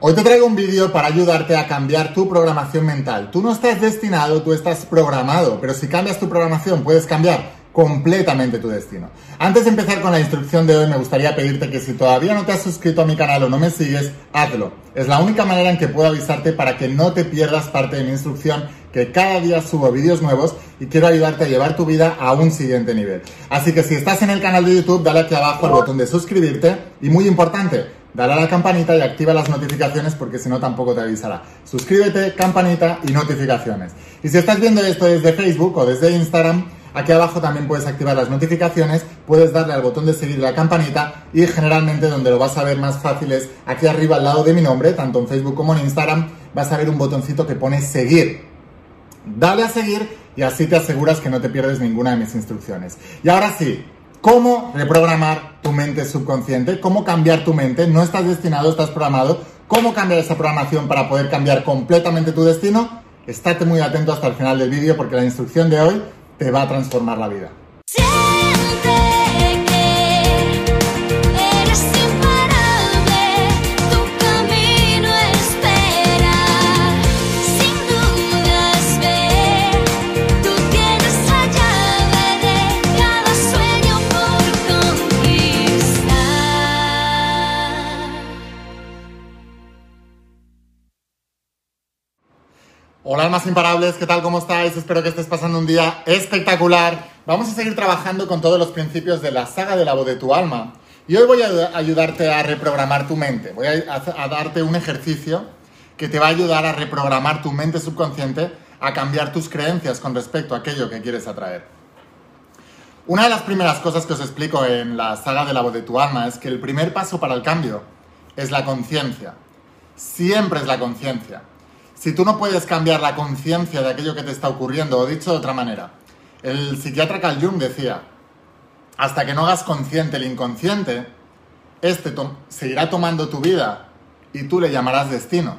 Hoy te traigo un vídeo para ayudarte a cambiar tu programación mental. Tú no estás destinado, tú estás programado, pero si cambias tu programación puedes cambiar completamente tu destino. Antes de empezar con la instrucción de hoy, me gustaría pedirte que si todavía no te has suscrito a mi canal o no me sigues, hazlo. Es la única manera en que puedo avisarte para que no te pierdas parte de mi instrucción, que cada día subo vídeos nuevos y quiero ayudarte a llevar tu vida a un siguiente nivel. Así que si estás en el canal de YouTube, dale aquí abajo al botón de suscribirte y muy importante, dale a la campanita y activa las notificaciones porque si no tampoco te avisará. Suscríbete, campanita y notificaciones. Y si estás viendo esto desde Facebook o desde Instagram, aquí abajo también puedes activar las notificaciones, puedes darle al botón de seguir la campanita y generalmente donde lo vas a ver más fácil es aquí arriba al lado de mi nombre, tanto en Facebook como en Instagram, vas a ver un botoncito que pone seguir. Dale a seguir y así te aseguras que no te pierdes ninguna de mis instrucciones. Y ahora sí, cómo reprogramar tu mente subconsciente, cómo cambiar tu mente, no estás destinado, estás programado, cómo cambiar esa programación para poder cambiar completamente tu destino, estate muy atento hasta el final del vídeo porque la instrucción de hoy te va a transformar la vida. Hola almas imparables, ¿qué tal? ¿Cómo estáis? Espero que estés pasando un día espectacular. Vamos a seguir trabajando con todos los principios de la saga de la voz de tu alma. Y hoy voy a ayudarte a reprogramar tu mente. Voy a, darte un ejercicio que te va a ayudar a reprogramar tu mente subconsciente, a cambiar tus creencias con respecto a aquello que quieres atraer. Una de las primeras cosas que os explico en la saga de la voz de tu alma es que el primer paso para el cambio es la conciencia. Siempre es la conciencia. Si tú no puedes cambiar la conciencia de aquello que te está ocurriendo, o dicho de otra manera, el psiquiatra Carl Jung decía, hasta que no hagas consciente el inconsciente, este seguirá tomando tu vida y tú le llamarás destino.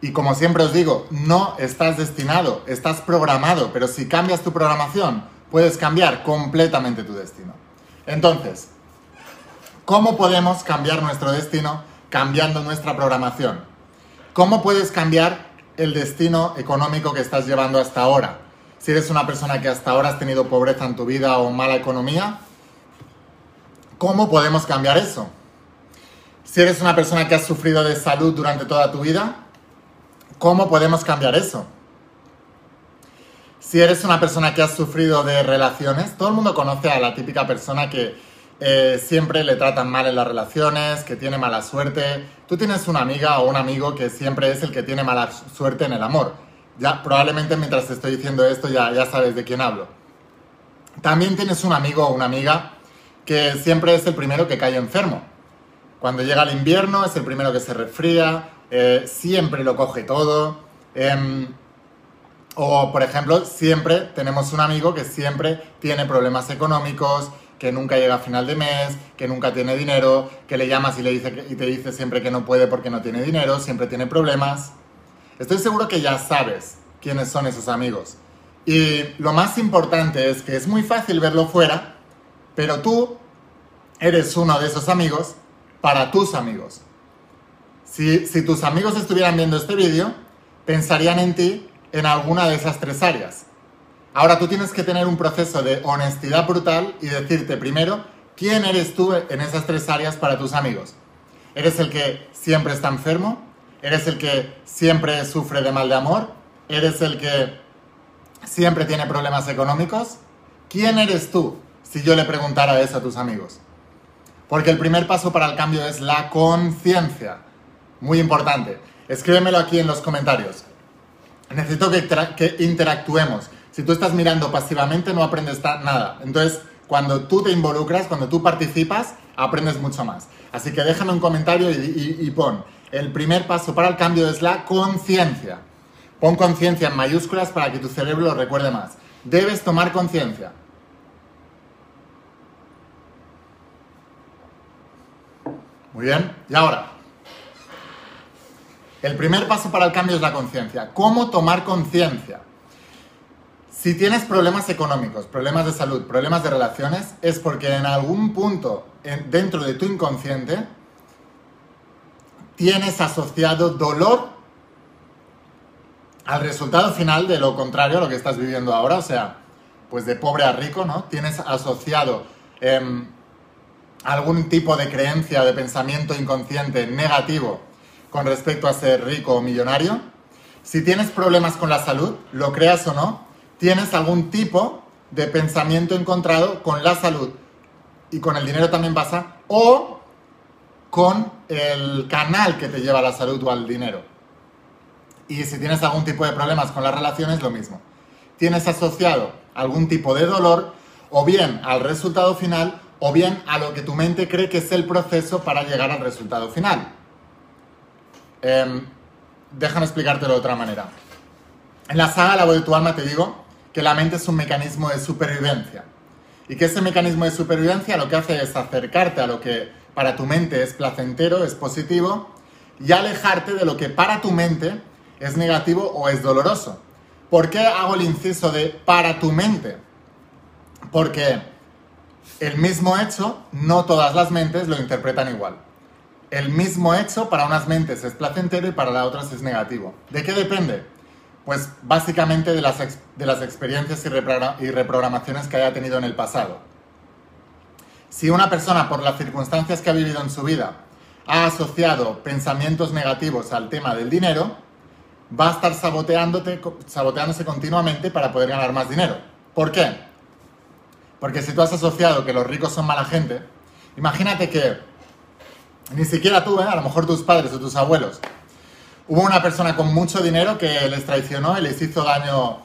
Y como siempre os digo, no estás destinado, estás programado, pero si cambias tu programación, puedes cambiar completamente tu destino. Entonces, ¿cómo podemos cambiar nuestro destino cambiando nuestra programación? ¿Cómo puedes cambiar el destino económico que estás llevando hasta ahora? Si eres una persona que hasta ahora has tenido pobreza en tu vida o mala economía, ¿cómo podemos cambiar eso? Si eres una persona que has sufrido de salud durante toda tu vida, ¿cómo podemos cambiar eso? Si eres una persona que has sufrido de relaciones, todo el mundo conoce a la típica persona que eh, siempre le tratan mal en las relaciones, que tiene mala suerte. Tú tienes una amiga o un amigo que siempre es el que tiene mala suerte en el amor. Ya, probablemente mientras te estoy diciendo esto ya, ya sabes de quién hablo. También tienes un amigo o una amiga que siempre es el primero que cae enfermo. Cuando llega el invierno es el primero que se resfría, eh, siempre lo coge todo. Em, o, por ejemplo, siempre tenemos un amigo que siempre tiene problemas económicos, que nunca llega a final de mes, que nunca tiene dinero, que le llamas y, le dice y te dice siempre que no puede porque no tiene dinero, siempre tiene problemas. Estoy seguro que ya sabes quiénes son esos amigos. Y lo más importante es que es muy fácil verlo fuera, pero tú eres uno de esos amigos para tus amigos. Si, si tus amigos estuvieran viendo este vídeo, pensarían en ti en alguna de esas tres áreas. Ahora tú tienes que tener un proceso de honestidad brutal y decirte primero quién eres tú en esas tres áreas para tus amigos. ¿Eres el que siempre está enfermo? ¿Eres el que siempre sufre de mal de amor? ¿Eres el que siempre tiene problemas económicos? ¿Quién eres tú si yo le preguntara eso a tus amigos? Porque el primer paso para el cambio es la conciencia. Muy importante. Escríbemelo aquí en los comentarios. Necesito que, que interactuemos si tú estás mirando pasivamente no aprendes nada. Entonces, cuando tú te involucras, cuando tú participas, aprendes mucho más. Así que déjame un comentario y, pon, el primer paso para el cambio es la conciencia. Pon conciencia en mayúsculas para que tu cerebro lo recuerde más. Debes tomar conciencia. Muy bien, y ahora, el primer paso para el cambio es la conciencia. ¿Cómo tomar conciencia? Si tienes problemas económicos, problemas de salud, problemas de relaciones, es porque en algún punto dentro de tu inconsciente tienes asociado dolor al resultado final de lo contrario a lo que estás viviendo ahora, o sea, pues de pobre a rico, ¿no? Tienes asociado em, algún tipo de creencia, de pensamiento inconsciente negativo con respecto a ser rico o millonario. Si tienes problemas con la salud, lo creas o no, tienes algún tipo de pensamiento encontrado con la salud y con el dinero también pasa, o con el canal que te lleva a la salud o al dinero. Y si tienes algún tipo de problemas con las relaciones, lo mismo. Tienes asociado algún tipo de dolor o bien al resultado final o bien a lo que tu mente cree que es el proceso para llegar al resultado final. Eh, déjame explicártelo de otra manera. En la saga La voz de tu alma te digo que la mente es un mecanismo de supervivencia y que ese mecanismo de supervivencia lo que hace es acercarte a lo que para tu mente es placentero, es positivo y alejarte de lo que para tu mente es negativo o es doloroso. ¿Por qué hago el inciso de para tu mente? Porque el mismo hecho, no todas las mentes lo interpretan igual. El mismo hecho para unas mentes es placentero y para las otras es negativo. ¿De qué depende? Pues básicamente de las, de las experiencias y, reprogramaciones que haya tenido en el pasado. Si una persona, por las circunstancias que ha vivido en su vida, ha asociado pensamientos negativos al tema del dinero, va a estar saboteándose continuamente para poder ganar más dinero. ¿Por qué? Porque si tú has asociado que los ricos son mala gente, imagínate que ni siquiera tú, ¿eh? a lo mejor tus padres o tus abuelos, hubo una persona con mucho dinero que les traicionó y les hizo daño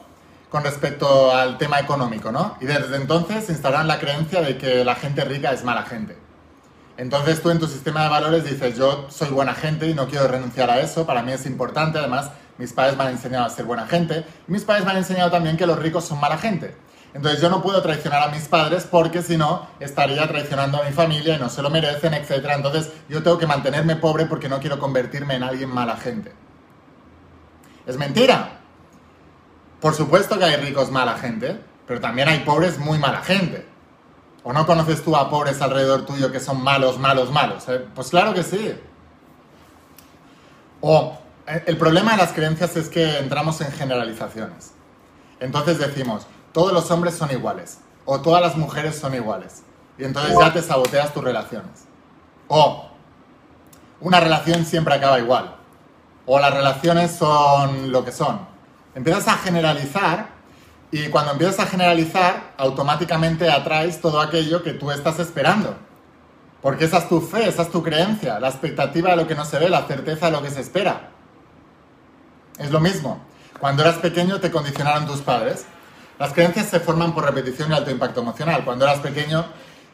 con respecto al tema económico, ¿no? Y desde entonces instalaron la creencia de que la gente rica es mala gente. Entonces tú en tu sistema de valores dices, yo soy buena gente y no quiero renunciar a eso, para mí es importante, además mis padres me han enseñado a ser buena gente, y mis padres me han enseñado también que los ricos son mala gente. Entonces yo no puedo traicionar a mis padres porque si no estaría traicionando a mi familia y no se lo merecen, etc. Entonces yo tengo que mantenerme pobre porque no quiero convertirme en alguien mala gente. Es mentira. Por supuesto que hay ricos mala gente, pero también hay pobres muy mala gente. ¿O no conoces tú a pobres alrededor tuyo que son malos, malos, malos? Eh? Pues claro que sí. O eh, el problema de las creencias es que entramos en generalizaciones. Entonces decimos, todos los hombres son iguales, o todas las mujeres son iguales, y entonces ya te saboteas tus relaciones. O una relación siempre acaba igual, o las relaciones son lo que son. Empiezas a generalizar y cuando empiezas a generalizar, automáticamente atraes todo aquello que tú estás esperando. Porque esa es tu fe, esa es tu creencia, la expectativa de lo que no se ve, la certeza de lo que se espera. Es lo mismo. Cuando eras pequeño te condicionaron tus padres. Las creencias se forman por repetición y alto impacto emocional. Cuando eras pequeño,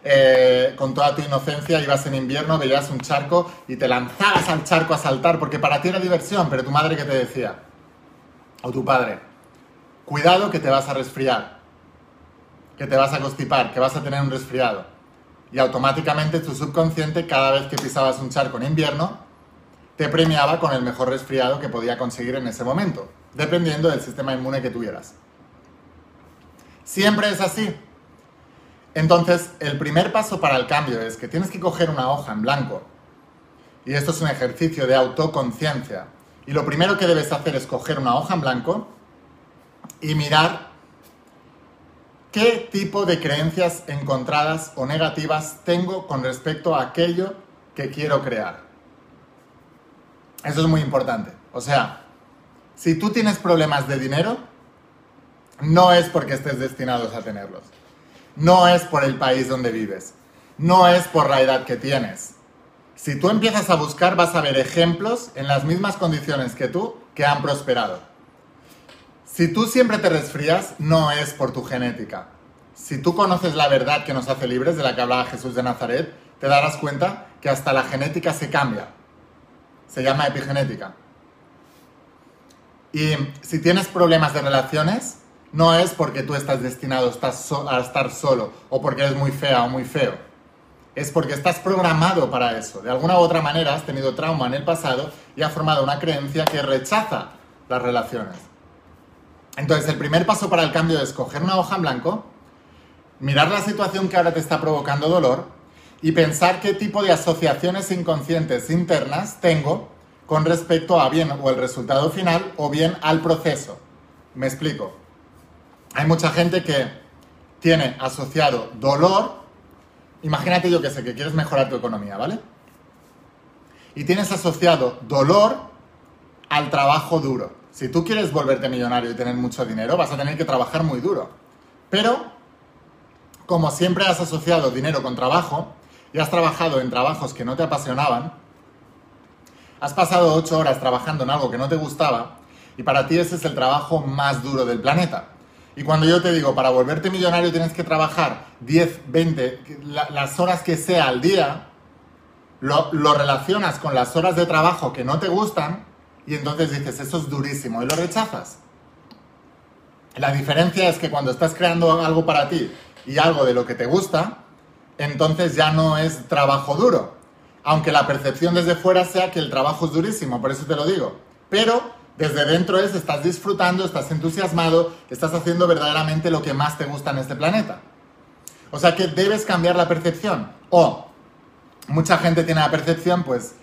eh, con toda tu inocencia, ibas en invierno, veías un charco y te lanzabas al charco a saltar porque para ti era diversión, pero tu madre qué te decía, o tu padre, cuidado que te vas a resfriar, que te vas a constipar, que vas a tener un resfriado. Y automáticamente tu subconsciente, cada vez que pisabas un charco en invierno, te premiaba con el mejor resfriado que podía conseguir en ese momento, dependiendo del sistema inmune que tuvieras. Siempre es así. Entonces, el primer paso para el cambio es que tienes que coger una hoja en blanco. Y esto es un ejercicio de autoconciencia. Y lo primero que debes hacer es coger una hoja en blanco y mirar qué tipo de creencias encontradas o negativas tengo con respecto a aquello que quiero crear. Eso es muy importante. O sea, si tú tienes problemas de dinero, no es porque estés destinados a tenerlos. No es por el país donde vives. No es por la edad que tienes. Si tú empiezas a buscar, vas a ver ejemplos en las mismas condiciones que tú que han prosperado. Si tú siempre te resfrías, no es por tu genética. Si tú conoces la verdad que nos hace libres, de la que hablaba Jesús de Nazaret, te darás cuenta que hasta la genética se cambia se llama epigenética. Y si tienes problemas de relaciones, no es porque tú estás destinado a estar solo o porque eres muy fea o muy feo. Es porque estás programado para eso. De alguna u otra manera has tenido trauma en el pasado y has formado una creencia que rechaza las relaciones. Entonces, el primer paso para el cambio es coger una hoja en blanco, mirar la situación que ahora te está provocando dolor y pensar qué tipo de asociaciones inconscientes internas tengo con respecto a bien o el resultado final o bien al proceso. Me explico. Hay mucha gente que tiene asociado dolor. Imagínate yo que sé que quieres mejorar tu economía, ¿vale? Y tienes asociado dolor al trabajo duro. Si tú quieres volverte millonario y tener mucho dinero, vas a tener que trabajar muy duro. Pero, como siempre has asociado dinero con trabajo y has trabajado en trabajos que no te apasionaban, has pasado ocho horas trabajando en algo que no te gustaba y para ti ese es el trabajo más duro del planeta. Y cuando yo te digo, para volverte millonario tienes que trabajar 10, 20, las horas que sea al día, lo, lo relacionas con las horas de trabajo que no te gustan y entonces dices, eso es durísimo y lo rechazas. La diferencia es que cuando estás creando algo para ti y algo de lo que te gusta, entonces ya no es trabajo duro. Aunque la percepción desde fuera sea que el trabajo es durísimo, por eso te lo digo. Pero desde dentro es, estás disfrutando, estás entusiasmado, estás haciendo verdaderamente lo que más te gusta en este planeta. O sea que debes cambiar la percepción. O mucha gente tiene la percepción, pues,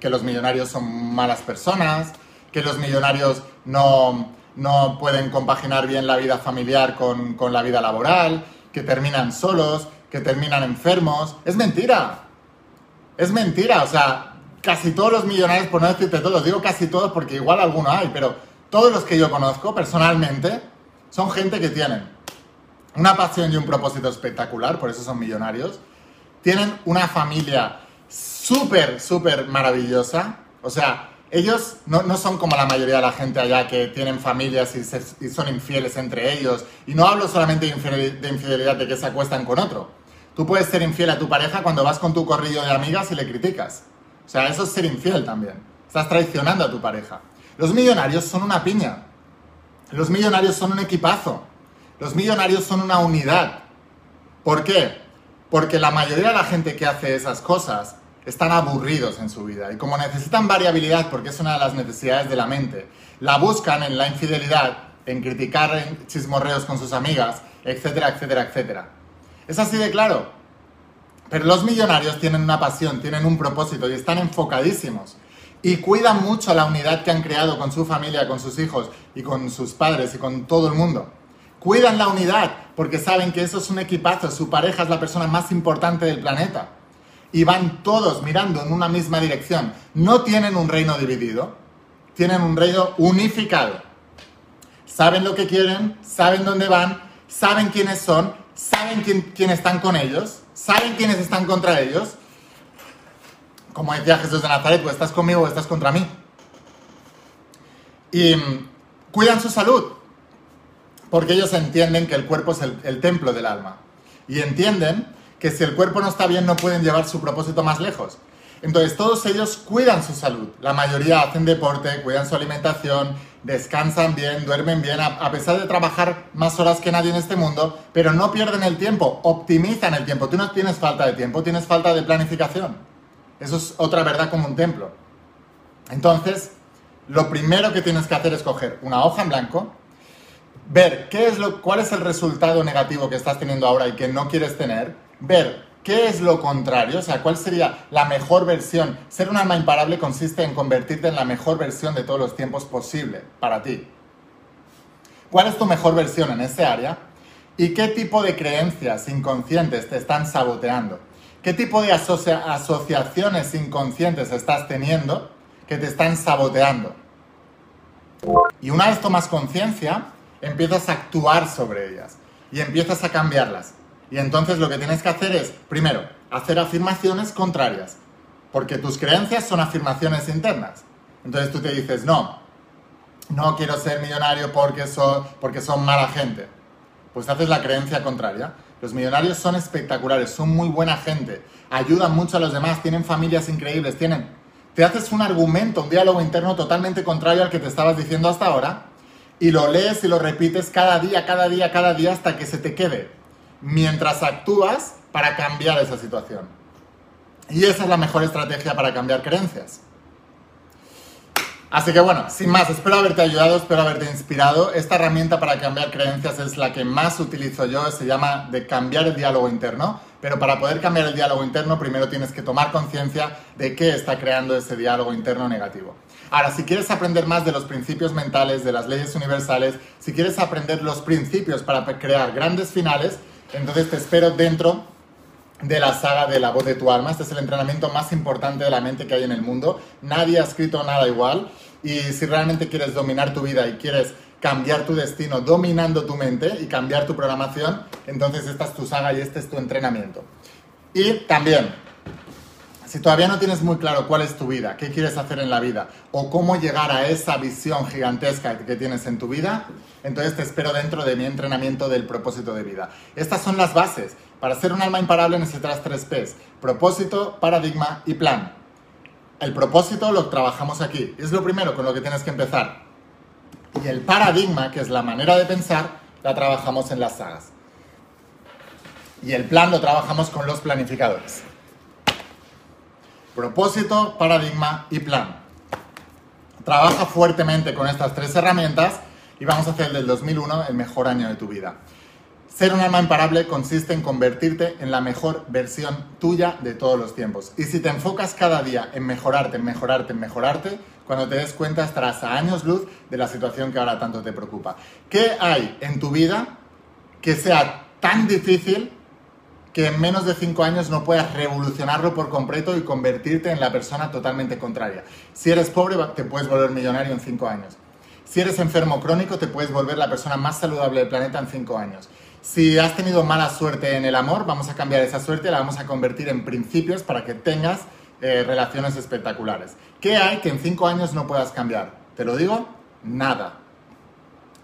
que los millonarios son malas personas, que los millonarios no, no pueden compaginar bien la vida familiar con, con la vida laboral, que terminan solos, que terminan enfermos. Es mentira. Es mentira. O sea, casi todos los millonarios, por no decirte todos, digo casi todos porque igual alguno hay, pero todos los que yo conozco personalmente son gente que tienen una pasión y un propósito espectacular, por eso son millonarios. Tienen una familia súper, súper maravillosa. O sea, ellos no, son como la mayoría de la gente allá que tienen familias y, son infieles entre ellos. Y no hablo solamente de infidelidad, de que se acuestan con otro. Tú puedes ser infiel a tu pareja cuando vas con tu corrillo de amigas y le criticas. O sea, eso es ser infiel también. Estás traicionando a tu pareja. Los millonarios son una piña. Los millonarios son un equipazo. Los millonarios son una unidad. ¿Por qué? Porque la mayoría de la gente que hace esas cosas están aburridos en su vida y como necesitan variabilidad, porque es una de las necesidades de la mente, la buscan en la infidelidad, en criticar en chismorreos con sus amigas, etcétera, etcétera, etcétera. Es así de claro. Pero los millonarios tienen una pasión, tienen un propósito y están enfocadísimos. Y cuidan mucho la unidad que han creado con su familia, con sus hijos y con sus padres y con todo el mundo. Cuidan la unidad porque saben que eso es un equipazo, su pareja es la persona más importante del planeta y van todos mirando en una misma dirección. No tienen un reino dividido, tienen un reino unificado. Saben lo que quieren, saben dónde van, saben quiénes son, saben quién, están con ellos, saben quiénes están contra ellos. Como decía Jesús de Nazaret, pues estás conmigo o estás contra mí. Y mm, cuidan su salud, porque ellos entienden que el cuerpo es el templo del alma. Y entienden que si el cuerpo no está bien no pueden llevar su propósito más lejos. Entonces todos ellos cuidan su salud. La mayoría hacen deporte, cuidan su alimentación, descansan bien, duermen bien, a, pesar de trabajar más horas que nadie en este mundo, pero no pierden el tiempo, optimizan el tiempo. Tú no tienes falta de tiempo, tienes falta de planificación. Eso es otra verdad como un templo. Entonces, lo primero que tienes que hacer es coger una hoja en blanco, ver qué es lo, cuál es el resultado negativo que estás teniendo ahora y que no quieres tener, ver qué es lo contrario, o sea, cuál sería la mejor versión. Ser un alma imparable consiste en convertirte en la mejor versión de todos los tiempos posible para ti. ¿Cuál es tu mejor versión en ese área? ¿Y qué tipo de creencias inconscientes te están saboteando? ¿Qué tipo de asociaciones inconscientes estás teniendo que te están saboteando? Y una vez tomas conciencia, empiezas a actuar sobre ellas y empiezas a cambiarlas. Y entonces lo que tienes que hacer es, primero, hacer afirmaciones contrarias, porque tus creencias son afirmaciones internas. Entonces tú te dices, no, no quiero ser millonario porque son, porque son mala gente. Pues haces la creencia contraria. Los millonarios son espectaculares, son muy buena gente, ayudan mucho a los demás, tienen familias increíbles, tienen... Te haces un argumento, un diálogo interno totalmente contrario al que te estabas diciendo hasta ahora y lo lees y lo repites cada día, cada día, cada día hasta que se te quede mientras actúas para cambiar esa situación. Y esa es la mejor estrategia para cambiar creencias. Así que bueno, sin más, espero haberte ayudado, espero haberte inspirado. Esta herramienta para cambiar creencias es la que más utilizo yo, se llama de cambiar el diálogo interno. Pero para poder cambiar el diálogo interno, primero tienes que tomar conciencia de qué está creando ese diálogo interno negativo. Ahora, si quieres aprender más de los principios mentales, de las leyes universales, si quieres aprender los principios para crear grandes finales, entonces te espero dentro de la saga de la voz de tu alma. Este es el entrenamiento más importante de la mente que hay en el mundo. Nadie ha escrito nada igual. Y si realmente quieres dominar tu vida y quieres cambiar tu destino dominando tu mente y cambiar tu programación, entonces esta es tu saga y este es tu entrenamiento. Y también, si todavía no tienes muy claro cuál es tu vida, qué quieres hacer en la vida o cómo llegar a esa visión gigantesca que tienes en tu vida, entonces te espero dentro de mi entrenamiento del propósito de vida. Estas son las bases. Para ser un alma imparable necesitas tres P's. Propósito, paradigma y plan. El propósito lo trabajamos aquí. Es lo primero con lo que tienes que empezar. Y el paradigma, que es la manera de pensar, la trabajamos en las sagas. Y el plan lo trabajamos con los planificadores. Propósito, paradigma y plan. Trabaja fuertemente con estas tres herramientas y vamos a hacer del 2001 el mejor año de tu vida. Ser un alma imparable consiste en convertirte en la mejor versión tuya de todos los tiempos. Y si te enfocas cada día en mejorarte, en mejorarte, en mejorarte, cuando te des cuenta estarás a años luz de la situación que ahora tanto te preocupa. ¿Qué hay en tu vida que sea tan difícil que en menos de cinco años no puedas revolucionarlo por completo y convertirte en la persona totalmente contraria? Si eres pobre, te puedes volver millonario en cinco años. Si eres enfermo crónico, te puedes volver la persona más saludable del planeta en cinco años. Si has tenido mala suerte en el amor, vamos a cambiar esa suerte la vamos a convertir en principios para que tengas eh, relaciones espectaculares. ¿Qué hay que en cinco años no puedas cambiar? Te lo digo, nada.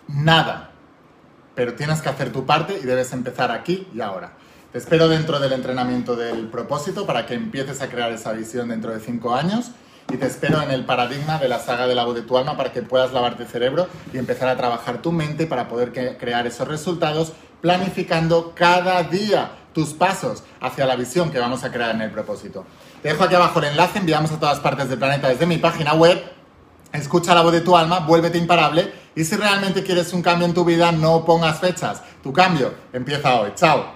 Nada. Pero tienes que hacer tu parte y debes empezar aquí y ahora. Te espero dentro del entrenamiento del propósito para que empieces a crear esa visión dentro de cinco años y te espero en el paradigma de la saga de la voz de tu alma para que puedas lavarte el cerebro y empezar a trabajar tu mente para poder crear esos resultados planificando cada día tus pasos hacia la visión que vamos a crear en el propósito. Te dejo aquí abajo el enlace, enviamos a todas partes del planeta desde mi página web. Escucha la voz de tu alma, vuélvete imparable y si realmente quieres un cambio en tu vida, no pongas fechas. Tu cambio empieza hoy. Chao.